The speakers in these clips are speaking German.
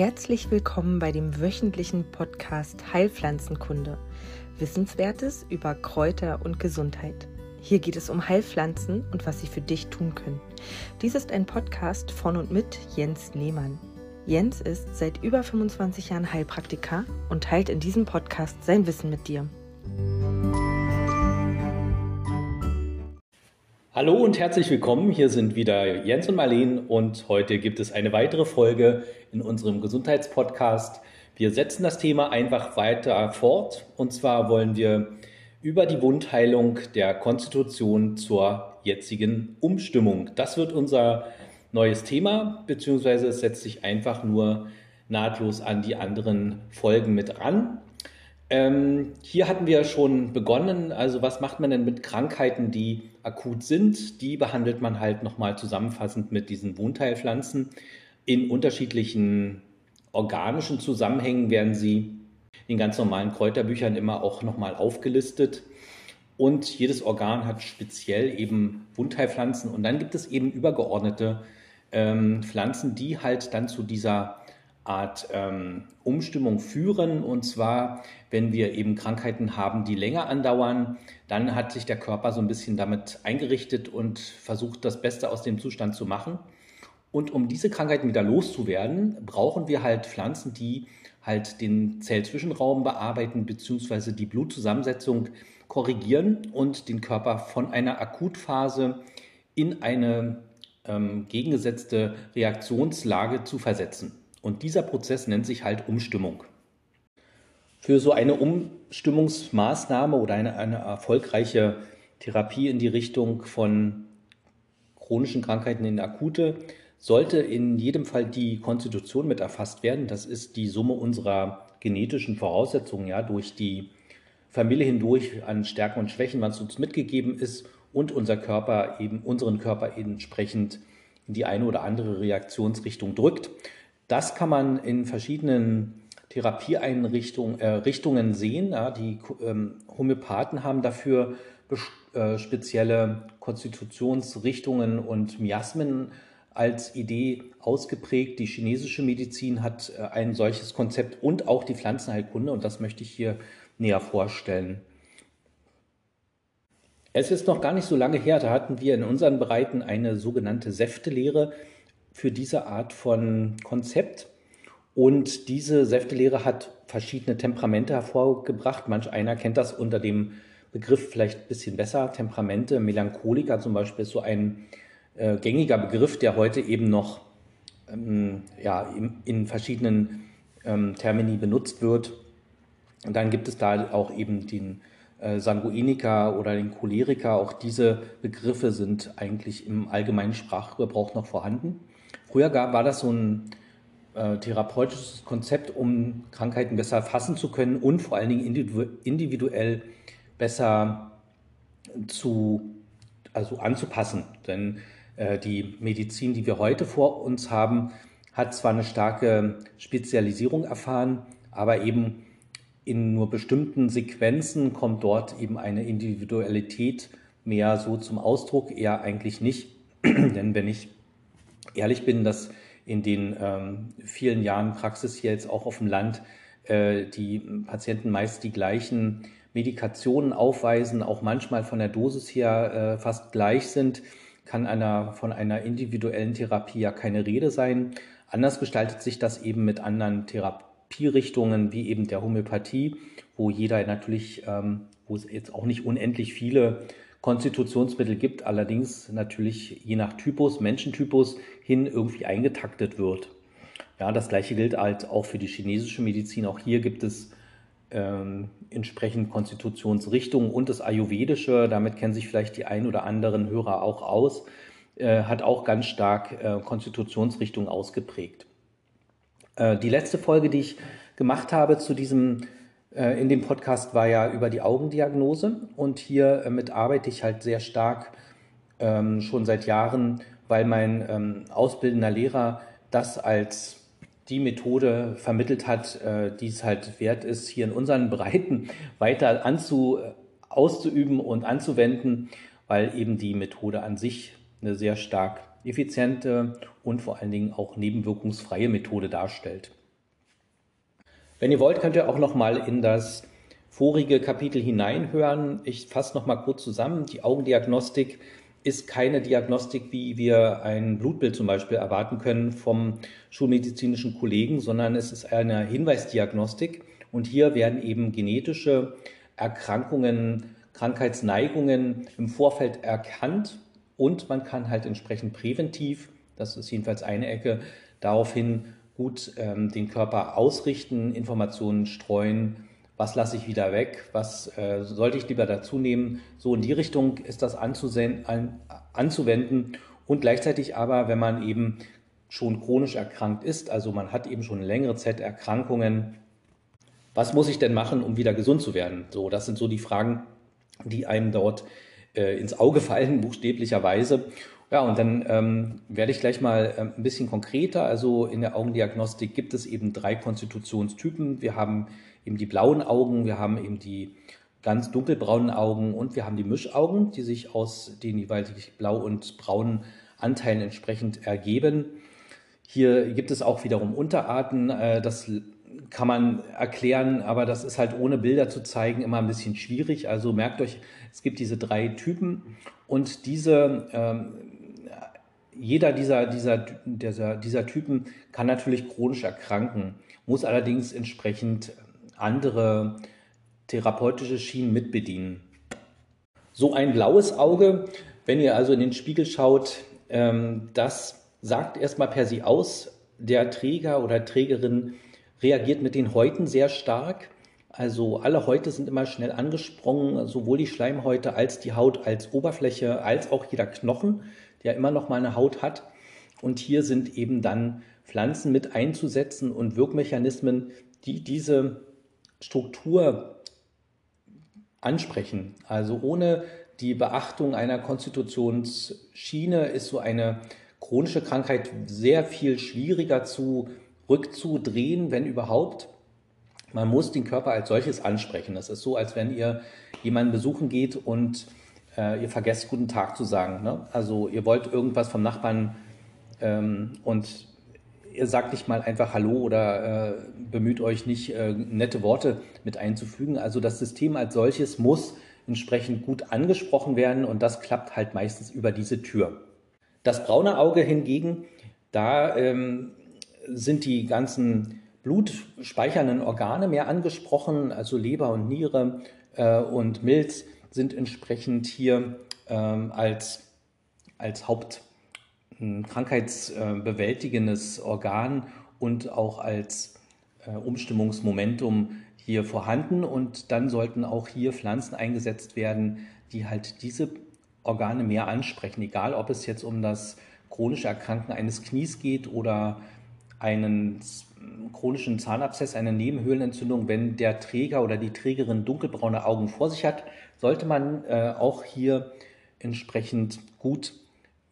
Herzlich willkommen bei dem wöchentlichen Podcast Heilpflanzenkunde. Wissenswertes über Kräuter und Gesundheit. Hier geht es um Heilpflanzen und was sie für dich tun können. Dies ist ein Podcast von und mit Jens Lehmann. Jens ist seit über 25 Jahren Heilpraktiker und teilt in diesem Podcast sein Wissen mit dir. Hallo und herzlich willkommen. Hier sind wieder Jens und Marleen und heute gibt es eine weitere Folge in unserem Gesundheitspodcast. Wir setzen das Thema einfach weiter fort und zwar wollen wir über die Wundheilung der Konstitution zur jetzigen Umstimmung. Das wird unser neues Thema, beziehungsweise es setzt sich einfach nur nahtlos an die anderen Folgen mit ran. Ähm, hier hatten wir schon begonnen. Also was macht man denn mit Krankheiten, die akut sind? Die behandelt man halt nochmal zusammenfassend mit diesen Wundheilpflanzen. In unterschiedlichen organischen Zusammenhängen werden sie in ganz normalen Kräuterbüchern immer auch nochmal aufgelistet. Und jedes Organ hat speziell eben Wundheilpflanzen. Und dann gibt es eben übergeordnete ähm, Pflanzen, die halt dann zu dieser Art ähm, Umstimmung führen. Und zwar, wenn wir eben Krankheiten haben, die länger andauern, dann hat sich der Körper so ein bisschen damit eingerichtet und versucht, das Beste aus dem Zustand zu machen. Und um diese Krankheiten wieder loszuwerden, brauchen wir halt Pflanzen, die halt den Zellzwischenraum bearbeiten bzw. die Blutzusammensetzung korrigieren und den Körper von einer Akutphase in eine ähm, gegengesetzte Reaktionslage zu versetzen. Und dieser Prozess nennt sich halt Umstimmung. Für so eine Umstimmungsmaßnahme oder eine, eine erfolgreiche Therapie in die Richtung von chronischen Krankheiten in akute sollte in jedem Fall die Konstitution mit erfasst werden. Das ist die Summe unserer genetischen Voraussetzungen, ja, durch die Familie hindurch an Stärken und Schwächen, was uns mitgegeben ist und unser Körper eben, unseren Körper entsprechend in die eine oder andere Reaktionsrichtung drückt. Das kann man in verschiedenen Therapieeinrichtungen äh, sehen. Ja, die ähm, Homöopathen haben dafür äh, spezielle Konstitutionsrichtungen und Miasmen als Idee ausgeprägt. Die chinesische Medizin hat äh, ein solches Konzept und auch die Pflanzenheilkunde und das möchte ich hier näher vorstellen. Es ist noch gar nicht so lange her, da hatten wir in unseren Breiten eine sogenannte Säftelehre, für diese Art von Konzept. Und diese Säftelehre hat verschiedene Temperamente hervorgebracht. Manch einer kennt das unter dem Begriff vielleicht ein bisschen besser. Temperamente, Melancholiker zum Beispiel ist so ein äh, gängiger Begriff, der heute eben noch ähm, ja, in, in verschiedenen ähm, Termini benutzt wird. Und dann gibt es da auch eben den äh, Sanguiniker oder den Choleriker. Auch diese Begriffe sind eigentlich im allgemeinen Sprachgebrauch noch vorhanden. Früher gab, war das so ein äh, therapeutisches Konzept, um Krankheiten besser fassen zu können und vor allen Dingen individuell besser zu, also anzupassen. Denn äh, die Medizin, die wir heute vor uns haben, hat zwar eine starke Spezialisierung erfahren, aber eben in nur bestimmten Sequenzen kommt dort eben eine Individualität mehr so zum Ausdruck, eher eigentlich nicht. Denn wenn ich ehrlich bin, dass in den ähm, vielen Jahren Praxis hier jetzt auch auf dem Land äh, die Patienten meist die gleichen Medikationen aufweisen, auch manchmal von der Dosis her äh, fast gleich sind, kann einer, von einer individuellen Therapie ja keine Rede sein. Anders gestaltet sich das eben mit anderen Therapierichtungen wie eben der Homöopathie, wo jeder natürlich, ähm, wo es jetzt auch nicht unendlich viele Konstitutionsmittel gibt, allerdings natürlich je nach Typus, Menschentypus hin irgendwie eingetaktet wird. Ja, das gleiche gilt halt auch für die chinesische Medizin. Auch hier gibt es ähm, entsprechend Konstitutionsrichtungen und das Ayurvedische, damit kennen sich vielleicht die ein oder anderen Hörer auch aus, äh, hat auch ganz stark äh, Konstitutionsrichtungen ausgeprägt. Äh, die letzte Folge, die ich gemacht habe zu diesem in dem Podcast war ja über die Augendiagnose und hier äh, arbeite ich halt sehr stark ähm, schon seit Jahren, weil mein ähm, ausbildender Lehrer das als die Methode vermittelt hat, äh, die es halt wert ist, hier in unseren Breiten weiter anzu, auszuüben und anzuwenden, weil eben die Methode an sich eine sehr stark effiziente und vor allen Dingen auch nebenwirkungsfreie Methode darstellt. Wenn ihr wollt, könnt ihr auch noch mal in das vorige Kapitel hineinhören. Ich fasse noch mal kurz zusammen. Die Augendiagnostik ist keine Diagnostik, wie wir ein Blutbild zum Beispiel erwarten können vom schulmedizinischen Kollegen, sondern es ist eine Hinweisdiagnostik. Und hier werden eben genetische Erkrankungen, Krankheitsneigungen im Vorfeld erkannt und man kann halt entsprechend präventiv, das ist jedenfalls eine Ecke, daraufhin gut ähm, den Körper ausrichten, Informationen streuen, was lasse ich wieder weg, was äh, sollte ich lieber dazu nehmen. So in die Richtung ist das an, anzuwenden und gleichzeitig aber, wenn man eben schon chronisch erkrankt ist, also man hat eben schon längere Zeit Erkrankungen, was muss ich denn machen, um wieder gesund zu werden? So, das sind so die Fragen, die einem dort äh, ins Auge fallen, buchstäblicherweise. Ja, und dann ähm, werde ich gleich mal äh, ein bisschen konkreter. Also in der Augendiagnostik gibt es eben drei Konstitutionstypen. Wir haben eben die blauen Augen, wir haben eben die ganz dunkelbraunen Augen und wir haben die Mischaugen, die sich aus den jeweils blau und braunen Anteilen entsprechend ergeben. Hier gibt es auch wiederum Unterarten. Äh, das kann man erklären, aber das ist halt ohne Bilder zu zeigen immer ein bisschen schwierig. Also merkt euch, es gibt diese drei Typen und diese, ähm, jeder dieser, dieser, dieser, dieser Typen kann natürlich chronisch erkranken, muss allerdings entsprechend andere therapeutische Schienen mitbedienen. So ein blaues Auge, wenn ihr also in den Spiegel schaut, ähm, das sagt erstmal per se aus, der Träger oder Trägerin reagiert mit den Häuten sehr stark. Also alle Häute sind immer schnell angesprungen, sowohl die Schleimhäute als die Haut als Oberfläche, als auch jeder Knochen, der immer noch mal eine Haut hat. Und hier sind eben dann Pflanzen mit einzusetzen und Wirkmechanismen, die diese Struktur ansprechen. Also ohne die Beachtung einer Konstitutionsschiene ist so eine chronische Krankheit sehr viel schwieriger zu rückzudrehen, wenn überhaupt. Man muss den Körper als solches ansprechen. Das ist so, als wenn ihr jemanden besuchen geht und äh, ihr vergesst, guten Tag zu sagen. Ne? Also ihr wollt irgendwas vom Nachbarn ähm, und ihr sagt nicht mal einfach Hallo oder äh, bemüht euch nicht, äh, nette Worte mit einzufügen. Also das System als solches muss entsprechend gut angesprochen werden und das klappt halt meistens über diese Tür. Das braune Auge hingegen, da ähm, sind die ganzen blutspeichernden Organe mehr angesprochen, also Leber und Niere äh, und Milz sind entsprechend hier ähm, als, als Haupt ein krankheitsbewältigendes Organ und auch als äh, Umstimmungsmomentum hier vorhanden. Und dann sollten auch hier Pflanzen eingesetzt werden, die halt diese Organe mehr ansprechen, egal ob es jetzt um das chronische Erkranken eines Knies geht oder einen chronischen Zahnabszess, eine Nebenhöhlenentzündung, wenn der Träger oder die Trägerin dunkelbraune Augen vor sich hat, sollte man äh, auch hier entsprechend gut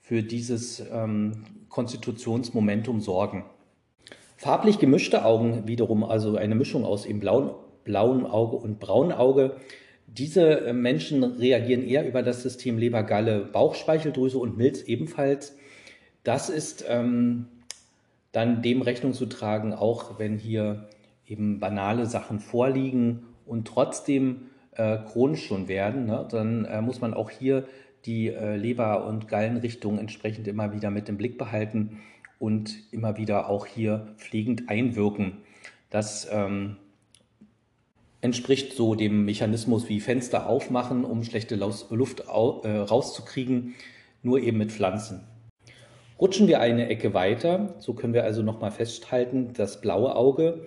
für dieses ähm, Konstitutionsmomentum sorgen. Farblich gemischte Augen wiederum, also eine Mischung aus eben blauen, blauen Auge und braunen Auge. Diese äh, Menschen reagieren eher über das System Leber, Galle, Bauchspeicheldrüse und Milz ebenfalls. Das ist ähm, dann dem Rechnung zu tragen, auch wenn hier eben banale Sachen vorliegen und trotzdem äh, chronisch schon werden, ne, dann äh, muss man auch hier die äh, Leber- und Gallenrichtung entsprechend immer wieder mit im Blick behalten und immer wieder auch hier pflegend einwirken. Das ähm, entspricht so dem Mechanismus wie Fenster aufmachen, um schlechte Luft au, äh, rauszukriegen, nur eben mit Pflanzen. Rutschen wir eine Ecke weiter, so können wir also nochmal festhalten, das blaue Auge,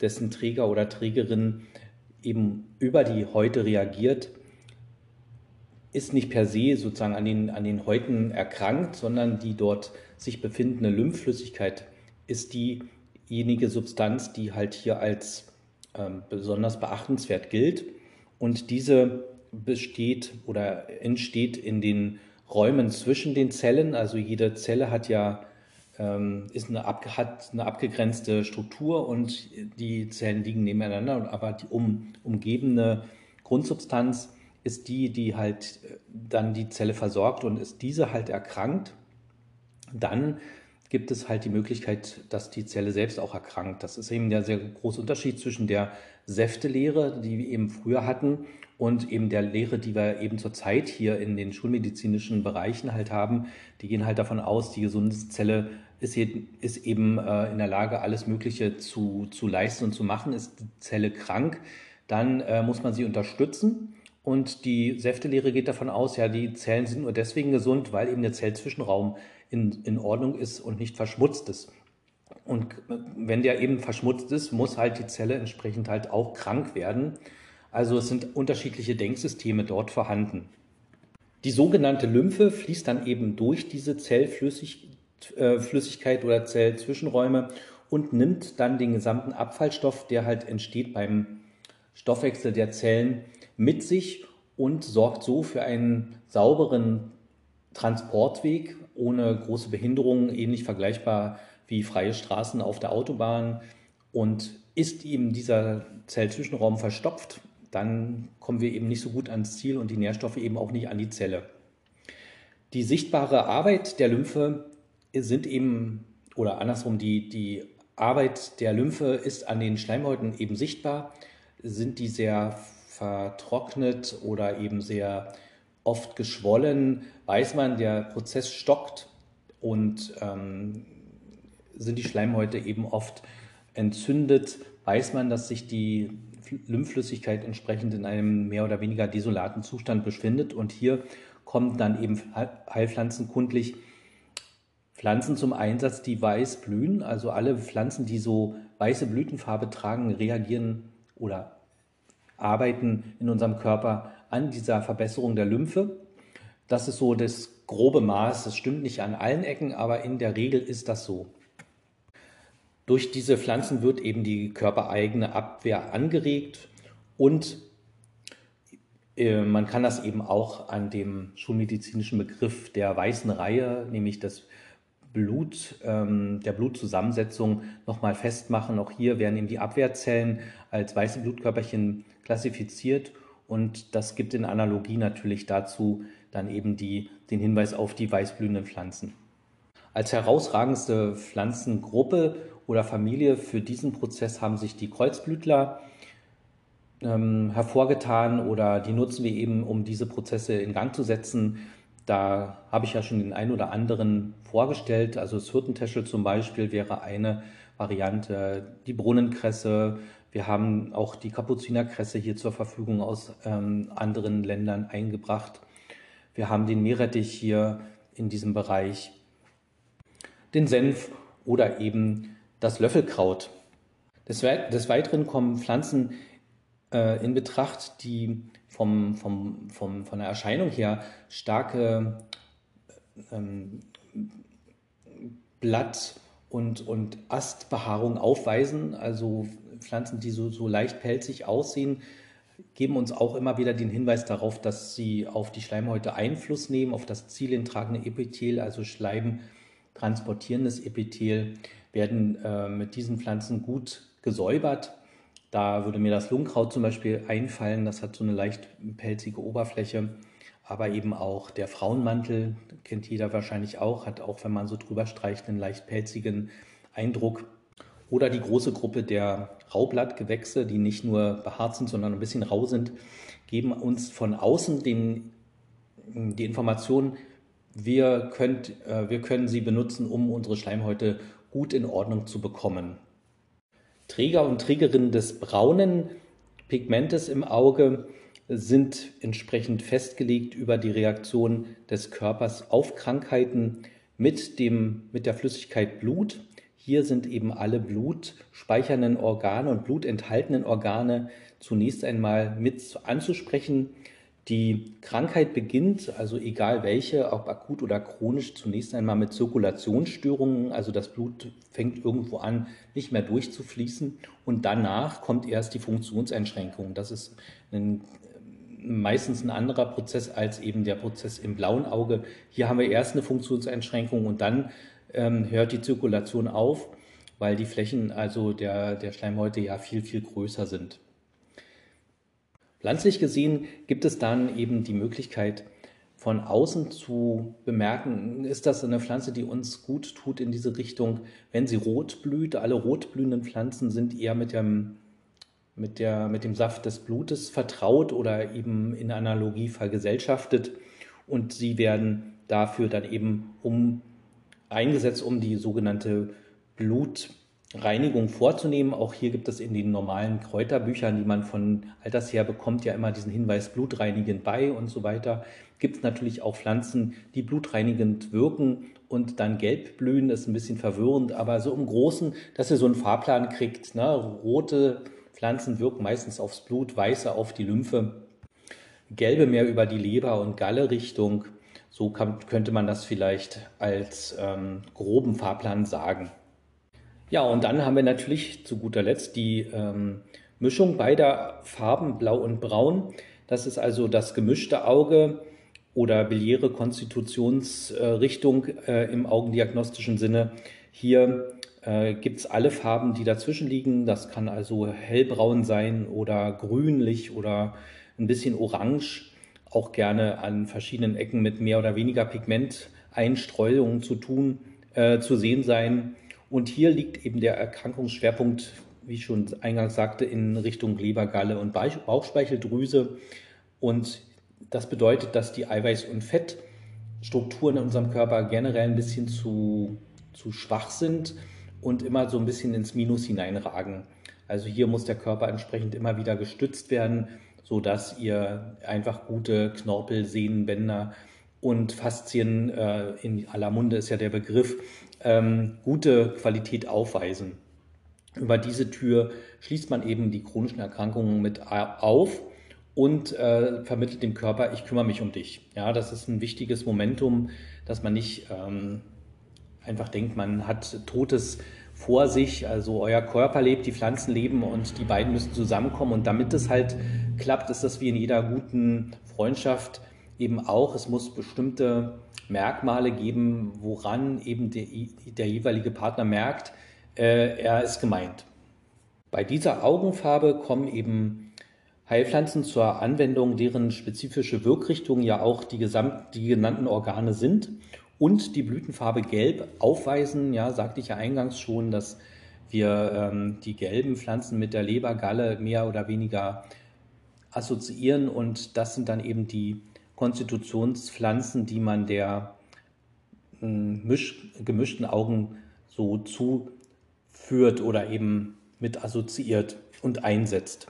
dessen Träger oder Trägerin eben über die Häute reagiert, ist nicht per se sozusagen an den, an den Häuten erkrankt, sondern die dort sich befindende Lymphflüssigkeit ist diejenige Substanz, die halt hier als ähm, besonders beachtenswert gilt. Und diese besteht oder entsteht in den Räumen zwischen den Zellen. Also jede Zelle hat ja ähm, ist eine, hat eine abgegrenzte Struktur und die Zellen liegen nebeneinander, aber die um, umgebende Grundsubstanz ist die, die halt äh, dann die Zelle versorgt und ist diese halt erkrankt, dann gibt es halt die Möglichkeit, dass die Zelle selbst auch erkrankt. Das ist eben der sehr große Unterschied zwischen der Säftelehre, die wir eben früher hatten, und eben der Lehre, die wir eben zurzeit hier in den schulmedizinischen Bereichen halt haben. Die gehen halt davon aus, die gesunde Zelle ist, eben äh, in der Lage, alles Mögliche zu, zu leisten und zu machen. Ist die Zelle krank, dann äh, muss man sie unterstützen. Und die Säftelehre geht davon aus, ja, die Zellen sind nur deswegen gesund, weil eben der Zellzwischenraum in, in Ordnung ist und nicht verschmutzt ist. Und wenn der eben verschmutzt ist, muss halt die Zelle entsprechend halt auch krank werden. Also es sind unterschiedliche Denksysteme dort vorhanden. Die sogenannte Lymphe fließt dann eben durch diese Zellflüssigkeit äh, oder Zellzwischenräume und nimmt dann den gesamten Abfallstoff, der halt entsteht beim Stoffwechsel der Zellen, mit sich und sorgt so für einen sauberen Transportweg ohne große Behinderungen, ähnlich vergleichbar wie freie Straßen auf der Autobahn. Und ist eben dieser Zellzwischenraum verstopft, dann kommen wir eben nicht so gut ans Ziel und die Nährstoffe eben auch nicht an die Zelle. Die sichtbare Arbeit der Lymphe sind eben, oder andersrum, die, die Arbeit der Lymphe ist an den Schleimhäuten eben sichtbar. Sind die sehr vertrocknet oder eben sehr oft geschwollen, weiß man, der Prozess stockt und ähm, sind die Schleimhäute eben oft entzündet, weiß man, dass sich die Lymphflüssigkeit entsprechend in einem mehr oder weniger desolaten Zustand befindet. Und hier kommen dann eben heilpflanzenkundlich Pflanzen zum Einsatz, die weiß blühen. Also alle Pflanzen, die so weiße Blütenfarbe tragen, reagieren oder arbeiten in unserem Körper an dieser Verbesserung der Lymphe. Das ist so das grobe Maß. Das stimmt nicht an allen Ecken, aber in der Regel ist das so. Durch diese Pflanzen wird eben die körpereigene Abwehr angeregt und äh, man kann das eben auch an dem schulmedizinischen Begriff der weißen Reihe, nämlich des Blut, ähm, der Blutzusammensetzung nochmal festmachen. Auch hier werden eben die Abwehrzellen als weiße Blutkörperchen klassifiziert und das gibt in Analogie natürlich dazu dann eben die, den Hinweis auf die weißblühenden Pflanzen. Als herausragendste Pflanzengruppe oder Familie für diesen Prozess haben sich die Kreuzblütler ähm, hervorgetan oder die nutzen wir eben, um diese Prozesse in Gang zu setzen. Da habe ich ja schon den einen oder anderen vorgestellt. Also das Hirtentäschel zum Beispiel wäre eine Variante, die Brunnenkresse. Wir haben auch die Kapuzinerkresse hier zur Verfügung aus ähm, anderen Ländern eingebracht. Wir haben den Meerrettich hier in diesem Bereich, den Senf oder eben das Löffelkraut. Des, des Weiteren kommen Pflanzen äh, in Betracht, die vom, vom, vom, von der Erscheinung her starke ähm, Blatt- und, und Astbehaarung aufweisen, also Pflanzen, die so, so leicht pelzig aussehen, geben uns auch immer wieder den Hinweis darauf, dass sie auf die Schleimhäute Einfluss nehmen, auf das zielintragende Epithel, also Schleim transportierendes Epithel, werden äh, mit diesen Pflanzen gut gesäubert da würde mir das Lungenkraut zum Beispiel einfallen, das hat so eine leicht pelzige Oberfläche, aber eben auch der Frauenmantel, kennt jeder wahrscheinlich auch, hat auch, wenn man so drüber streicht, einen leicht pelzigen Eindruck. Oder die große Gruppe der Raublattgewächse, die nicht nur behaart sind, sondern ein bisschen rau sind, geben uns von außen den, die Information, wir, könnt, äh, wir können sie benutzen, um unsere Schleimhäute gut in Ordnung zu bekommen. Träger und Trägerinnen des braunen Pigmentes im Auge sind entsprechend festgelegt über die Reaktion des Körpers auf Krankheiten mit, dem, mit der Flüssigkeit Blut. Hier sind eben alle blutspeichernden Organe und blutenthaltenen Organe zunächst einmal mit anzusprechen. Die Krankheit beginnt, also egal welche, ob akut oder chronisch, zunächst einmal mit Zirkulationsstörungen. Also das Blut fängt irgendwo an, nicht mehr durchzufließen. Und danach kommt erst die Funktionseinschränkung. Das ist ein, meistens ein anderer Prozess als eben der Prozess im blauen Auge. Hier haben wir erst eine Funktionseinschränkung und dann ähm, hört die Zirkulation auf, weil die Flächen also der, der Schleimhäute ja viel, viel größer sind. Pflanzlich gesehen gibt es dann eben die Möglichkeit, von außen zu bemerken, ist das eine Pflanze, die uns gut tut in diese Richtung, wenn sie rot blüht. Alle rotblühenden Pflanzen sind eher mit dem, mit, der, mit dem Saft des Blutes vertraut oder eben in Analogie vergesellschaftet. Und sie werden dafür dann eben um, eingesetzt, um die sogenannte Blut- Reinigung vorzunehmen. Auch hier gibt es in den normalen Kräuterbüchern, die man von alters her bekommt, ja immer diesen Hinweis blutreinigend bei und so weiter. Gibt es natürlich auch Pflanzen, die blutreinigend wirken und dann gelb blühen. Das ist ein bisschen verwirrend, aber so im Großen, dass ihr so einen Fahrplan kriegt. Ne? Rote Pflanzen wirken meistens aufs Blut, weiße auf die Lymphe, gelbe mehr über die Leber- und Galle-Richtung. So kann, könnte man das vielleicht als ähm, groben Fahrplan sagen. Ja, und dann haben wir natürlich zu guter Letzt die ähm, Mischung beider Farben, Blau und Braun. Das ist also das gemischte Auge oder biliäre Konstitutionsrichtung äh, im augendiagnostischen Sinne. Hier äh, gibt es alle Farben, die dazwischen liegen. Das kann also hellbraun sein oder grünlich oder ein bisschen orange. Auch gerne an verschiedenen Ecken mit mehr oder weniger Pigmenteinstreuungen zu tun, äh, zu sehen sein. Und hier liegt eben der Erkrankungsschwerpunkt, wie ich schon eingangs sagte, in Richtung Lebergalle und Bauchspeicheldrüse. Und das bedeutet, dass die Eiweiß- und Fettstrukturen in unserem Körper generell ein bisschen zu, zu schwach sind und immer so ein bisschen ins Minus hineinragen. Also hier muss der Körper entsprechend immer wieder gestützt werden, sodass ihr einfach gute Knorpel, Sehnenbänder und Faszien, äh, in aller Munde ist ja der Begriff, ähm, gute Qualität aufweisen. Über diese Tür schließt man eben die chronischen Erkrankungen mit auf und äh, vermittelt dem Körper, ich kümmere mich um dich. Ja, das ist ein wichtiges Momentum, dass man nicht ähm, einfach denkt, man hat Totes vor sich, also euer Körper lebt, die Pflanzen leben und die beiden müssen zusammenkommen. Und damit es halt klappt, ist das wie in jeder guten Freundschaft eben auch, es muss bestimmte Merkmale geben, woran eben der, der jeweilige Partner merkt, äh, er ist gemeint. Bei dieser Augenfarbe kommen eben Heilpflanzen zur Anwendung, deren spezifische Wirkrichtung ja auch die, gesamt, die genannten Organe sind und die Blütenfarbe gelb aufweisen. Ja, sagte ich ja eingangs schon, dass wir ähm, die gelben Pflanzen mit der Lebergalle mehr oder weniger assoziieren und das sind dann eben die Konstitutionspflanzen, die man der hm, misch, gemischten Augen so zuführt oder eben mit assoziiert und einsetzt.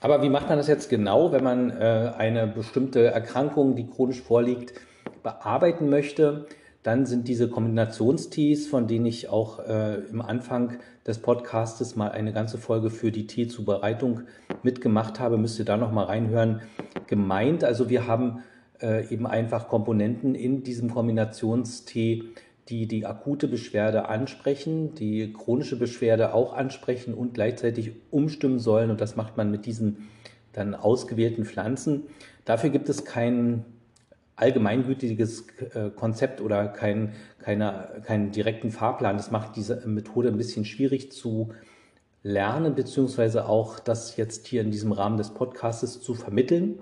Aber wie macht man das jetzt genau, wenn man äh, eine bestimmte Erkrankung, die chronisch vorliegt, bearbeiten möchte? Dann sind diese Kombinationstees, von denen ich auch äh, im Anfang des Podcastes mal eine ganze Folge für die Teezubereitung mitgemacht habe, müsst ihr da noch mal reinhören, gemeint. Also wir haben äh, eben einfach Komponenten in diesem Kombinationstee, die die akute Beschwerde ansprechen, die chronische Beschwerde auch ansprechen und gleichzeitig umstimmen sollen. Und das macht man mit diesen dann ausgewählten Pflanzen. Dafür gibt es kein allgemeingültiges äh, Konzept oder kein, keine, keinen direkten Fahrplan. Das macht diese Methode ein bisschen schwierig zu lernen, beziehungsweise auch das jetzt hier in diesem Rahmen des Podcastes zu vermitteln.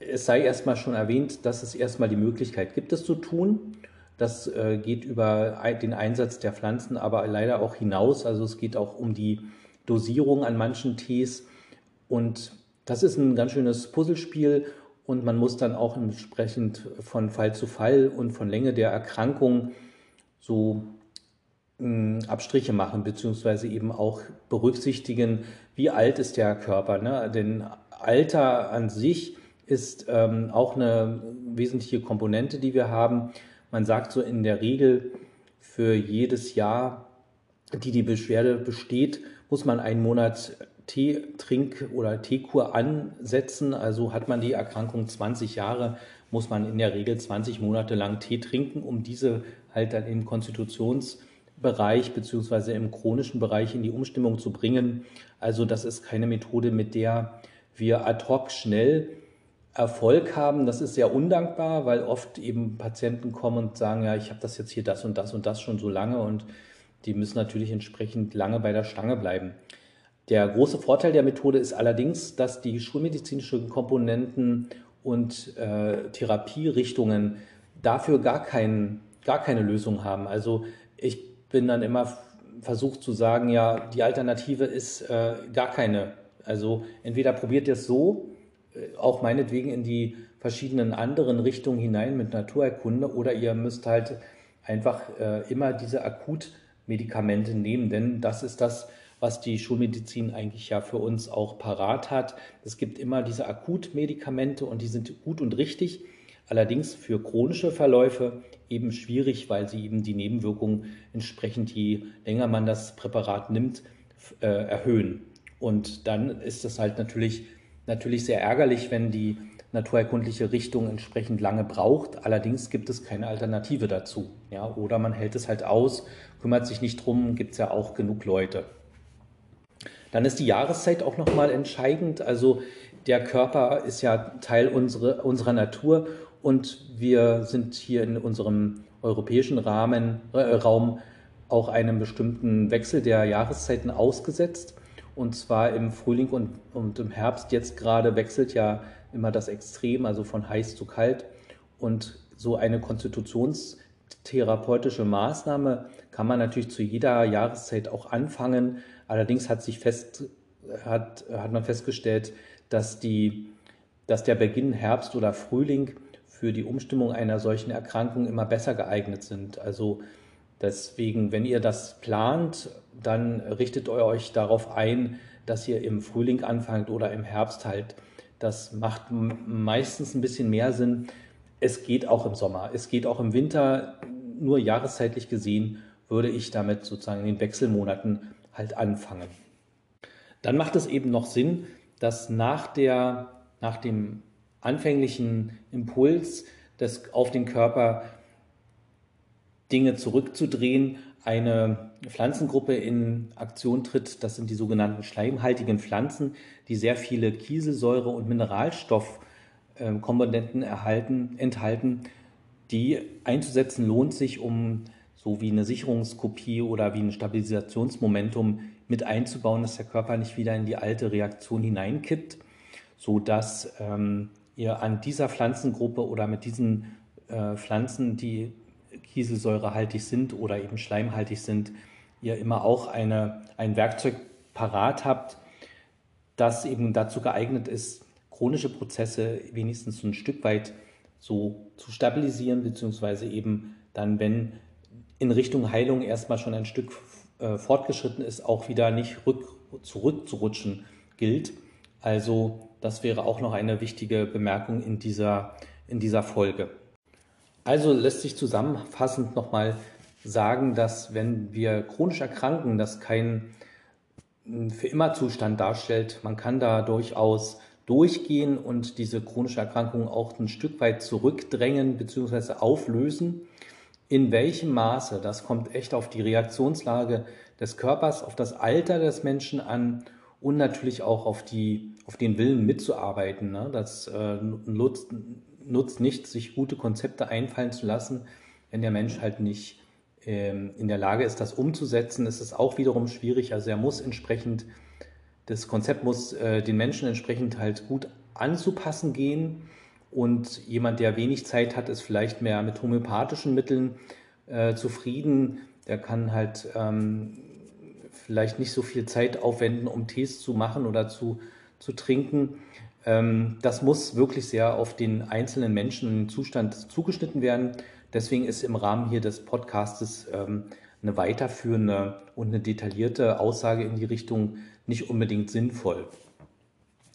Es sei erstmal schon erwähnt, dass es erstmal die Möglichkeit gibt, es zu tun. Das äh, geht über den Einsatz der Pflanzen, aber leider auch hinaus. Also es geht auch um die Dosierung an manchen Tees. Und das ist ein ganz schönes Puzzlespiel und man muss dann auch entsprechend von Fall zu Fall und von Länge der Erkrankung so hm, Abstriche machen, beziehungsweise eben auch berücksichtigen, wie alt ist der Körper. Ne? Denn Alter an sich ist ähm, auch eine wesentliche Komponente, die wir haben. Man sagt so in der Regel, für jedes Jahr, die die Beschwerde besteht, muss man einen Monat Tee, Trink- oder Teekur ansetzen. Also hat man die Erkrankung 20 Jahre, muss man in der Regel 20 Monate lang Tee trinken, um diese halt dann im Konstitutionsbereich beziehungsweise im chronischen Bereich in die Umstimmung zu bringen. Also das ist keine Methode, mit der wir ad hoc schnell Erfolg haben, das ist sehr undankbar, weil oft eben Patienten kommen und sagen, ja, ich habe das jetzt hier das und das und das schon so lange und die müssen natürlich entsprechend lange bei der Stange bleiben. Der große Vorteil der Methode ist allerdings, dass die schulmedizinischen Komponenten und äh, Therapierichtungen dafür gar, kein, gar keine Lösung haben. Also ich bin dann immer versucht zu sagen, ja, die Alternative ist äh, gar keine. Also entweder probiert ihr es so, äh, auch meinetwegen in die verschiedenen anderen Richtungen hinein mit Naturerkunde, oder ihr müsst halt einfach äh, immer diese Akutmedikamente nehmen, denn das ist das, was die Schulmedizin eigentlich ja für uns auch parat hat. Es gibt immer diese Akutmedikamente und die sind gut und richtig. Allerdings für chronische Verläufe eben schwierig, weil sie eben die Nebenwirkungen entsprechend, je länger man das Präparat nimmt, äh, erhöhen. Und dann ist es halt natürlich, natürlich sehr ärgerlich, wenn die naturerkundliche Richtung entsprechend lange braucht. Allerdings gibt es keine Alternative dazu. Ja, oder man hält es halt aus, kümmert sich nicht drum, gibt es ja auch genug Leute. Dann ist die Jahreszeit auch nochmal entscheidend. Also der Körper ist ja Teil unsere, unserer Natur und wir sind hier in unserem europäischen Rahmen, äh, Raum auch einem bestimmten Wechsel der Jahreszeiten ausgesetzt. Und zwar im Frühling und, und im Herbst. Jetzt gerade wechselt ja immer das Extrem, also von heiß zu kalt. Und so eine konstitutionstherapeutische Maßnahme kann man natürlich zu jeder Jahreszeit auch anfangen. Allerdings hat sich fest, hat, hat man festgestellt, dass die, dass der Beginn Herbst oder Frühling für die Umstimmung einer solchen Erkrankung immer besser geeignet sind. Also deswegen, wenn ihr das plant, dann richtet euch darauf ein, dass ihr im Frühling anfangt oder im Herbst halt. Das macht meistens ein bisschen mehr Sinn. Es geht auch im Sommer, es geht auch im Winter. Nur jahreszeitlich gesehen würde ich damit sozusagen in den Wechselmonaten halt anfangen. Dann macht es eben noch Sinn, dass nach, der, nach dem anfänglichen Impuls des, auf den Körper Dinge zurückzudrehen, eine Pflanzengruppe in Aktion tritt. Das sind die sogenannten schleimhaltigen Pflanzen, die sehr viele Kieselsäure- und Mineralstoffkomponenten erhalten, enthalten. Die einzusetzen lohnt sich, um so wie eine Sicherungskopie oder wie ein Stabilisationsmomentum mit einzubauen, dass der Körper nicht wieder in die alte Reaktion hineinkippt, sodass ähm, ihr an dieser Pflanzengruppe oder mit diesen äh, Pflanzen, die kieselsäurehaltig sind oder eben schleimhaltig sind, ihr immer auch eine, ein Werkzeug parat habt, das eben dazu geeignet ist, chronische Prozesse wenigstens ein Stück weit so zu stabilisieren, beziehungsweise eben dann, wenn in Richtung Heilung erstmal schon ein Stück äh, fortgeschritten ist, auch wieder nicht rück, zurückzurutschen gilt. Also das wäre auch noch eine wichtige Bemerkung in dieser, in dieser Folge. Also lässt sich zusammenfassend nochmal sagen, dass wenn wir chronisch erkranken, das kein für immer Zustand darstellt. Man kann da durchaus durchgehen und diese chronische Erkrankung auch ein Stück weit zurückdrängen bzw. auflösen. In welchem Maße, das kommt echt auf die Reaktionslage des Körpers, auf das Alter des Menschen an und natürlich auch auf, die, auf den Willen mitzuarbeiten. Ne? Das äh, nutzt, nutzt nicht, sich gute Konzepte einfallen zu lassen, wenn der Mensch halt nicht ähm, in der Lage ist, das umzusetzen. ist es auch wiederum schwierig. Also er muss entsprechend, das Konzept muss äh, den Menschen entsprechend halt gut anzupassen gehen. Und jemand, der wenig Zeit hat, ist vielleicht mehr mit homöopathischen Mitteln äh, zufrieden. Der kann halt ähm, vielleicht nicht so viel Zeit aufwenden, um Tees zu machen oder zu, zu trinken. Ähm, das muss wirklich sehr auf den einzelnen Menschen und den Zustand zugeschnitten werden. Deswegen ist im Rahmen hier des Podcastes ähm, eine weiterführende und eine detaillierte Aussage in die Richtung nicht unbedingt sinnvoll.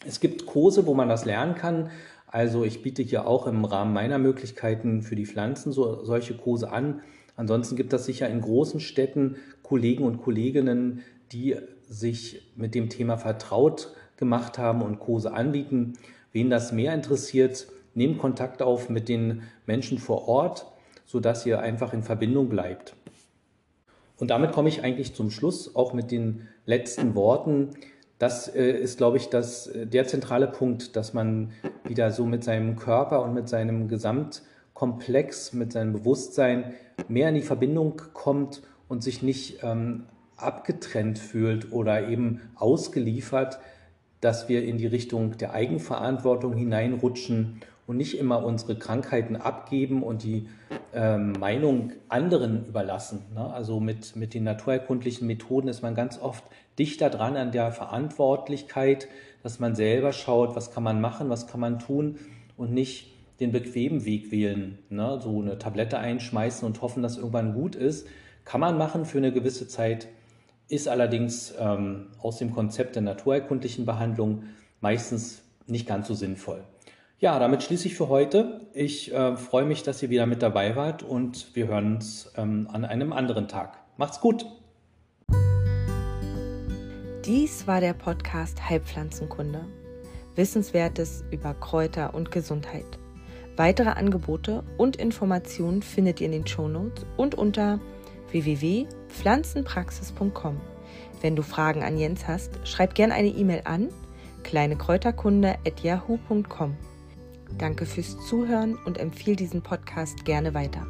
Es gibt Kurse, wo man das lernen kann. Also ich biete hier auch im Rahmen meiner Möglichkeiten für die Pflanzen so, solche Kurse an. Ansonsten gibt es sicher in großen Städten Kollegen und Kolleginnen, die sich mit dem Thema vertraut gemacht haben und Kurse anbieten. Wen das mehr interessiert, nehmt Kontakt auf mit den Menschen vor Ort, sodass ihr einfach in Verbindung bleibt. Und damit komme ich eigentlich zum Schluss, auch mit den letzten Worten. Das äh, ist, glaube ich, das, äh, der zentrale Punkt, dass man wieder so mit seinem Körper und mit seinem Gesamtkomplex, mit seinem Bewusstsein mehr in die Verbindung kommt und sich nicht ähm, abgetrennt fühlt oder eben ausgeliefert, dass wir in die Richtung der Eigenverantwortung hineinrutschen und nicht immer unsere Krankheiten abgeben und die ähm, Meinung anderen überlassen. Ne? Also mit, mit den naturerkundlichen Methoden ist man ganz oft dichter dran an der Verantwortlichkeit, dass man selber schaut, was kann man machen, was kann man tun und nicht den bequemen Weg wählen, ne? so eine Tablette einschmeißen und hoffen, dass irgendwann gut ist. Kann man machen für eine gewisse Zeit, ist allerdings ähm, aus dem Konzept der naturerkundlichen Behandlung meistens nicht ganz so sinnvoll. Ja, damit schließe ich für heute. Ich äh, freue mich, dass ihr wieder mit dabei wart und wir hören uns ähm, an einem anderen Tag. Macht's gut! Dies war der Podcast Heilpflanzenkunde. Wissenswertes über Kräuter und Gesundheit. Weitere Angebote und Informationen findet ihr in den Shownotes und unter www.pflanzenpraxis.com. Wenn du Fragen an Jens hast, schreib gerne eine E-Mail an kleinekräuterkunde.yahoo.com. Danke fürs Zuhören und empfehle diesen Podcast gerne weiter.